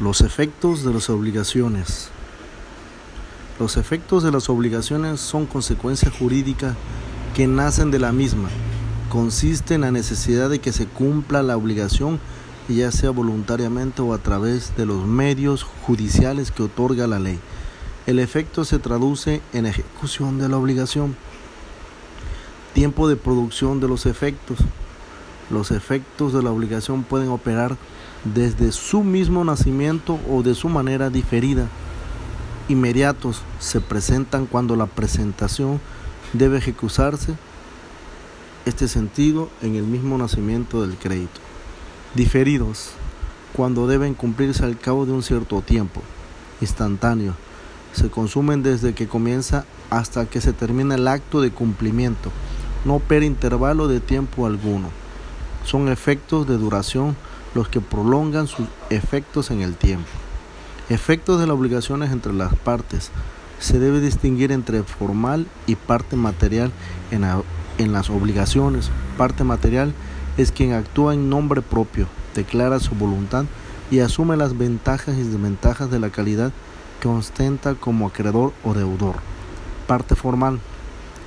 Los efectos de las obligaciones. Los efectos de las obligaciones son consecuencias jurídicas que nacen de la misma. Consiste en la necesidad de que se cumpla la obligación, ya sea voluntariamente o a través de los medios judiciales que otorga la ley. El efecto se traduce en ejecución de la obligación. Tiempo de producción de los efectos. Los efectos de la obligación pueden operar desde su mismo nacimiento o de su manera diferida. Inmediatos se presentan cuando la presentación debe ejecutarse este sentido en el mismo nacimiento del crédito. Diferidos cuando deben cumplirse al cabo de un cierto tiempo. Instantáneo se consumen desde que comienza hasta que se termina el acto de cumplimiento, no opera intervalo de tiempo alguno. Son efectos de duración los que prolongan sus efectos en el tiempo. Efectos de las obligaciones entre las partes. Se debe distinguir entre formal y parte material en, en las obligaciones. Parte material es quien actúa en nombre propio, declara su voluntad y asume las ventajas y desventajas de la calidad que ostenta como acreedor o deudor. Parte formal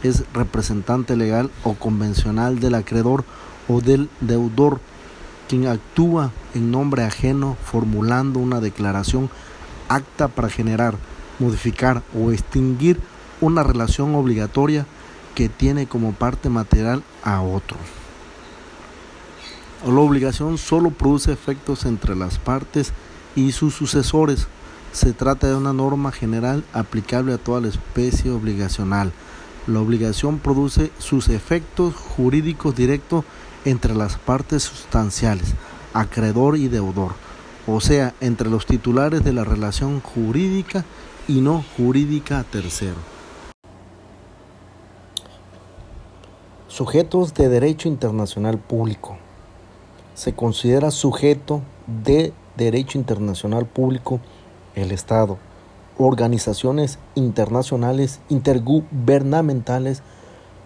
es representante legal o convencional del acreedor o del deudor quien actúa en nombre ajeno formulando una declaración acta para generar, modificar o extinguir una relación obligatoria que tiene como parte material a otro. La obligación solo produce efectos entre las partes y sus sucesores. Se trata de una norma general aplicable a toda la especie obligacional. La obligación produce sus efectos jurídicos directos entre las partes sustanciales, acreedor y deudor, o sea, entre los titulares de la relación jurídica y no jurídica tercero. Sujetos de derecho internacional público. Se considera sujeto de derecho internacional público el Estado, organizaciones internacionales intergubernamentales,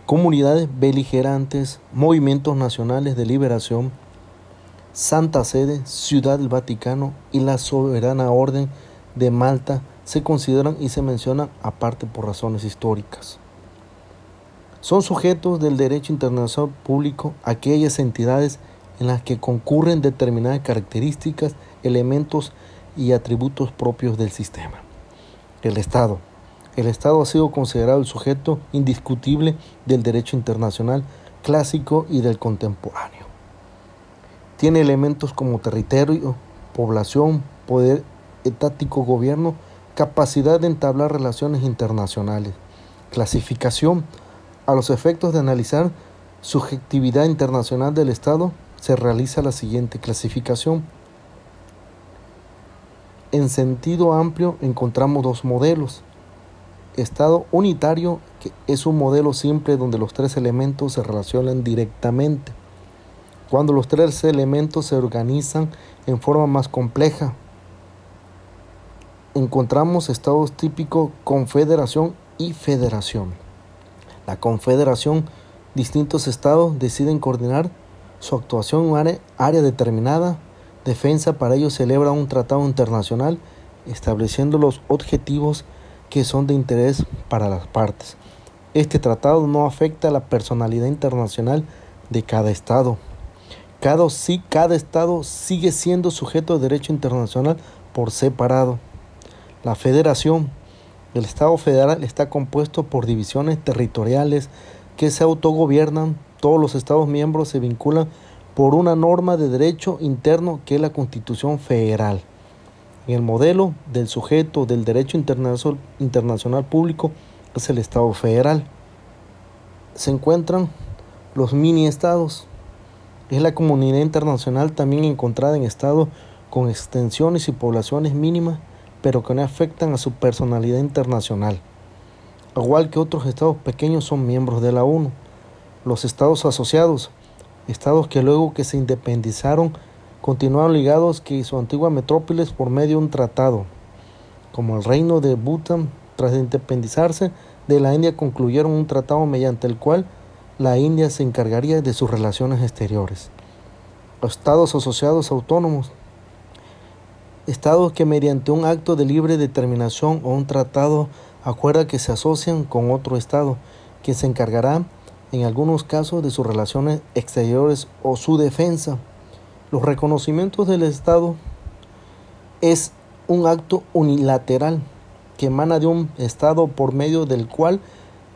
comunidades beligerantes, movimientos nacionales de liberación, Santa Sede, Ciudad del Vaticano y la Soberana Orden de Malta se consideran y se mencionan aparte por razones históricas. Son sujetos del derecho internacional público aquellas entidades en las que concurren determinadas características, elementos y atributos propios del sistema. El Estado, el Estado ha sido considerado el sujeto indiscutible del derecho internacional clásico y del contemporáneo. Tiene elementos como territorio, población, poder etático, gobierno, capacidad de entablar relaciones internacionales, clasificación. A los efectos de analizar subjetividad internacional del Estado, se realiza la siguiente clasificación. En sentido amplio encontramos dos modelos, Estado unitario que es un modelo simple donde los tres elementos se relacionan directamente. Cuando los tres elementos se organizan en forma más compleja, encontramos estados típicos confederación y federación. La confederación, distintos estados deciden coordinar su actuación en un área determinada. Defensa para ello celebra un tratado internacional estableciendo los objetivos que son de interés para las partes. Este tratado no afecta a la personalidad internacional de cada Estado. Cada, cada Estado sigue siendo sujeto de derecho internacional por separado. La federación, el Estado federal está compuesto por divisiones territoriales que se autogobiernan. Todos los Estados miembros se vinculan por una norma de derecho interno que es la Constitución Federal. En el modelo del sujeto del derecho internacional público es el Estado federal. Se encuentran los mini estados. Es la comunidad internacional también encontrada en estados con extensiones y poblaciones mínimas, pero que no afectan a su personalidad internacional. Igual que otros estados pequeños son miembros de la ONU. Los estados asociados, estados que luego que se independizaron continuaron ligados que su antigua metrópolis por medio de un tratado. Como el reino de Bhutan, tras independizarse de la India, concluyeron un tratado mediante el cual la India se encargaría de sus relaciones exteriores. Estados asociados autónomos Estados que mediante un acto de libre determinación o un tratado acuerda que se asocian con otro Estado, que se encargará en algunos casos de sus relaciones exteriores o su defensa. Los reconocimientos del Estado es un acto unilateral que emana de un Estado por medio del cual,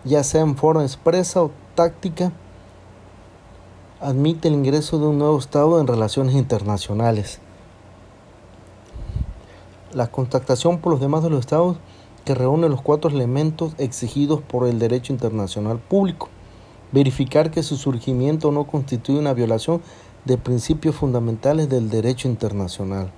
ya sea en forma expresa o táctica, admite el ingreso de un nuevo Estado en relaciones internacionales. La contactación por los demás de los Estados que reúne los cuatro elementos exigidos por el derecho internacional público. Verificar que su surgimiento no constituye una violación de principios fundamentales del derecho internacional.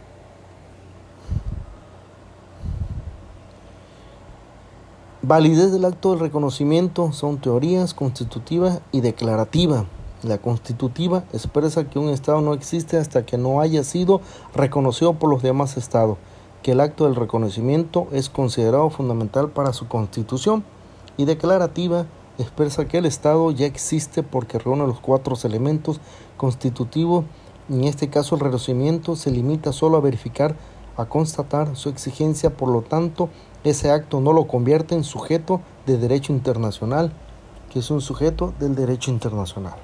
Validez del acto de reconocimiento son teorías constitutivas y declarativas. La constitutiva expresa que un Estado no existe hasta que no haya sido reconocido por los demás Estados que el acto del reconocimiento es considerado fundamental para su constitución y declarativa expresa que el Estado ya existe porque reúne los cuatro elementos constitutivos. En este caso el reconocimiento se limita solo a verificar, a constatar su exigencia, por lo tanto ese acto no lo convierte en sujeto de derecho internacional, que es un sujeto del derecho internacional.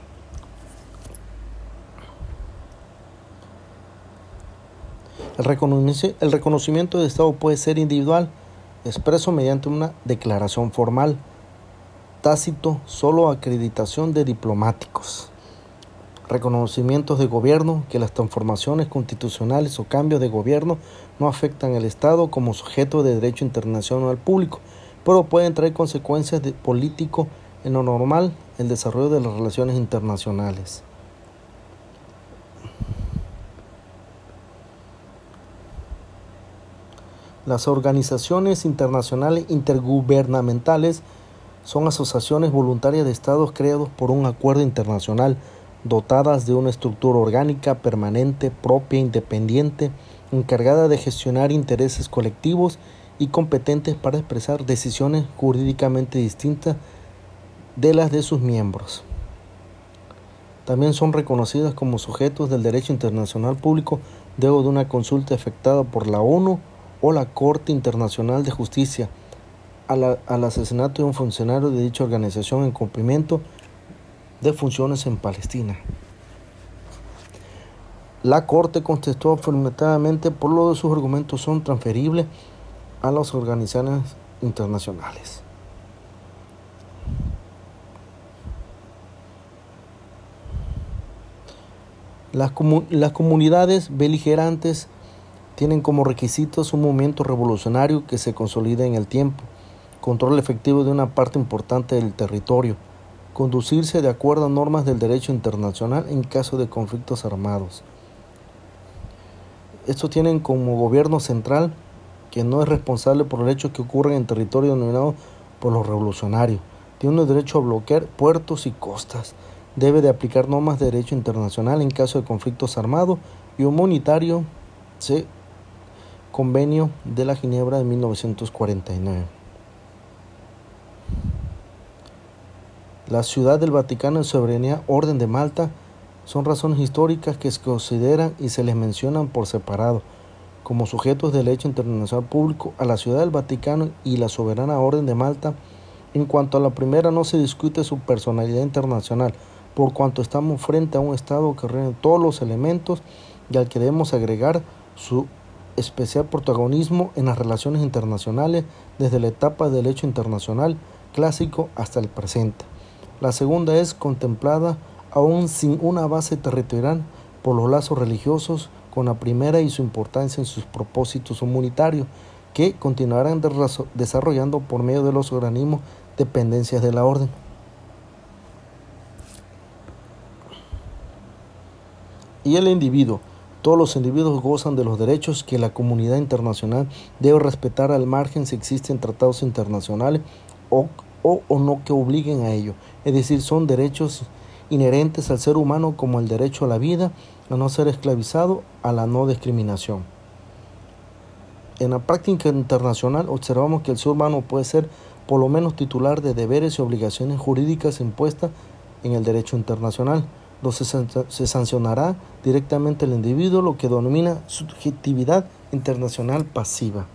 El reconocimiento de Estado puede ser individual, expreso mediante una declaración formal, tácito, solo acreditación de diplomáticos. Reconocimientos de gobierno, que las transformaciones constitucionales o cambios de gobierno no afectan al Estado como sujeto de derecho internacional público, pero pueden traer consecuencias de político en lo normal el desarrollo de las relaciones internacionales. Las organizaciones internacionales intergubernamentales son asociaciones voluntarias de estados creados por un acuerdo internacional, dotadas de una estructura orgánica permanente, propia, independiente, encargada de gestionar intereses colectivos y competentes para expresar decisiones jurídicamente distintas de las de sus miembros. También son reconocidas como sujetos del derecho internacional público luego de una consulta efectuada por la ONU o la Corte Internacional de Justicia al asesinato de un funcionario de dicha organización en cumplimiento de funciones en Palestina. La Corte contestó afirmativamente por lo de sus argumentos son transferibles a las organizaciones internacionales. Las, las comunidades beligerantes tienen como requisitos un movimiento revolucionario que se consolida en el tiempo, control efectivo de una parte importante del territorio, conducirse de acuerdo a normas del derecho internacional en caso de conflictos armados. Estos tienen como gobierno central que no es responsable por el hecho que ocurren en territorio dominado por los revolucionarios. Tiene derecho a bloquear puertos y costas. Debe de aplicar normas de derecho internacional en caso de conflictos armados y humanitario se Convenio de la Ginebra de 1949. La Ciudad del Vaticano y soberanía Orden de Malta son razones históricas que se consideran y se les mencionan por separado como sujetos del derecho internacional público a la Ciudad del Vaticano y la soberana Orden de Malta. En cuanto a la primera no se discute su personalidad internacional, por cuanto estamos frente a un Estado que reúne todos los elementos y al que debemos agregar su especial protagonismo en las relaciones internacionales desde la etapa del derecho internacional clásico hasta el presente. La segunda es contemplada aún sin una base territorial por los lazos religiosos con la primera y su importancia en sus propósitos humanitarios que continuarán desarrollando por medio de los organismos dependencias de la orden. Y el individuo todos los individuos gozan de los derechos que la comunidad internacional debe respetar al margen si existen tratados internacionales o, o, no que obliguen a ello. Es decir, son derechos inherentes al ser humano como el derecho a la vida, a no ser esclavizado, a la no discriminación. En la práctica internacional observamos que el ser humano puede ser por lo menos titular de deberes y obligaciones jurídicas impuestas en el derecho internacional donde se sancionará directamente al individuo, lo que denomina subjetividad internacional pasiva.